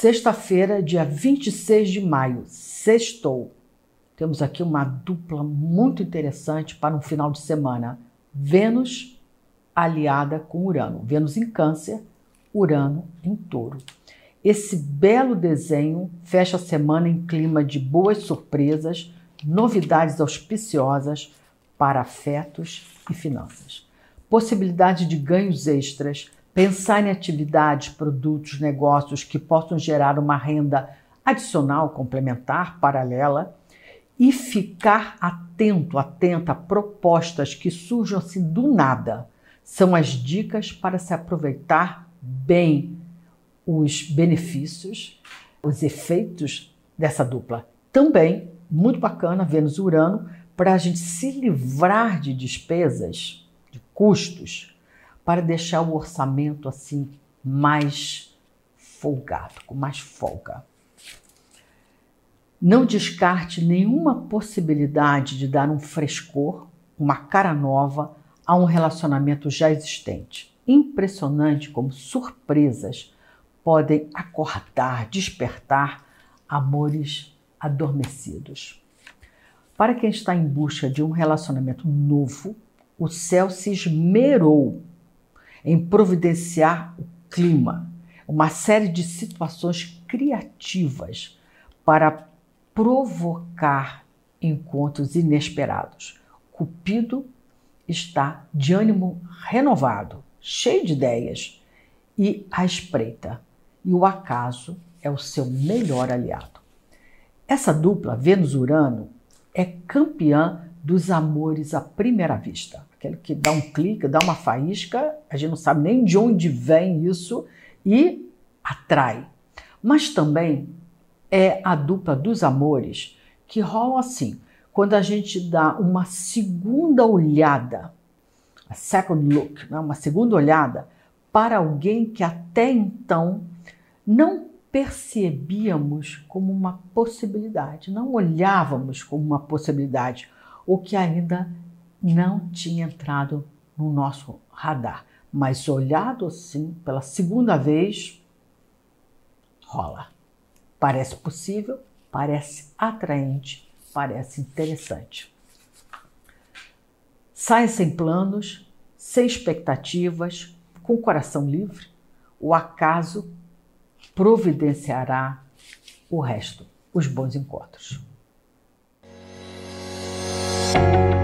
Sexta-feira, dia 26 de maio, sextou. Temos aqui uma dupla muito interessante para um final de semana. Vênus aliada com Urano. Vênus em Câncer, Urano em Touro. Esse belo desenho fecha a semana em clima de boas surpresas, novidades auspiciosas para afetos e finanças. Possibilidade de ganhos extras, pensar em atividades, produtos, negócios que possam gerar uma renda adicional, complementar, paralela e ficar atento, atenta a propostas que surjam assim do nada. São as dicas para se aproveitar bem os benefícios, os efeitos dessa dupla. Também, muito bacana, Vênus-Urano, para a gente se livrar de despesas, de custos, para deixar o orçamento assim mais folgado, com mais folga. Não descarte nenhuma possibilidade de dar um frescor, uma cara nova a um relacionamento já existente. Impressionante como surpresas podem acordar, despertar amores adormecidos. Para quem está em busca de um relacionamento novo, o céu se esmerou em providenciar o clima, uma série de situações criativas para provocar encontros inesperados. Cupido está de ânimo renovado, cheio de ideias e à espreita, e o acaso é o seu melhor aliado. Essa dupla Vênus-Urano é campeã dos amores à primeira vista. Aquele que dá um clique, dá uma faísca, a gente não sabe nem de onde vem isso e atrai. Mas também é a dupla dos amores que rola assim, quando a gente dá uma segunda olhada, a second look, né? uma segunda olhada para alguém que até então não percebíamos como uma possibilidade, não olhávamos como uma possibilidade, ou que ainda não tinha entrado no nosso radar. Mas olhado assim pela segunda vez, rola. Parece possível, parece atraente, parece interessante. Sai sem planos, sem expectativas, com o coração livre, o acaso providenciará o resto, os bons encontros. you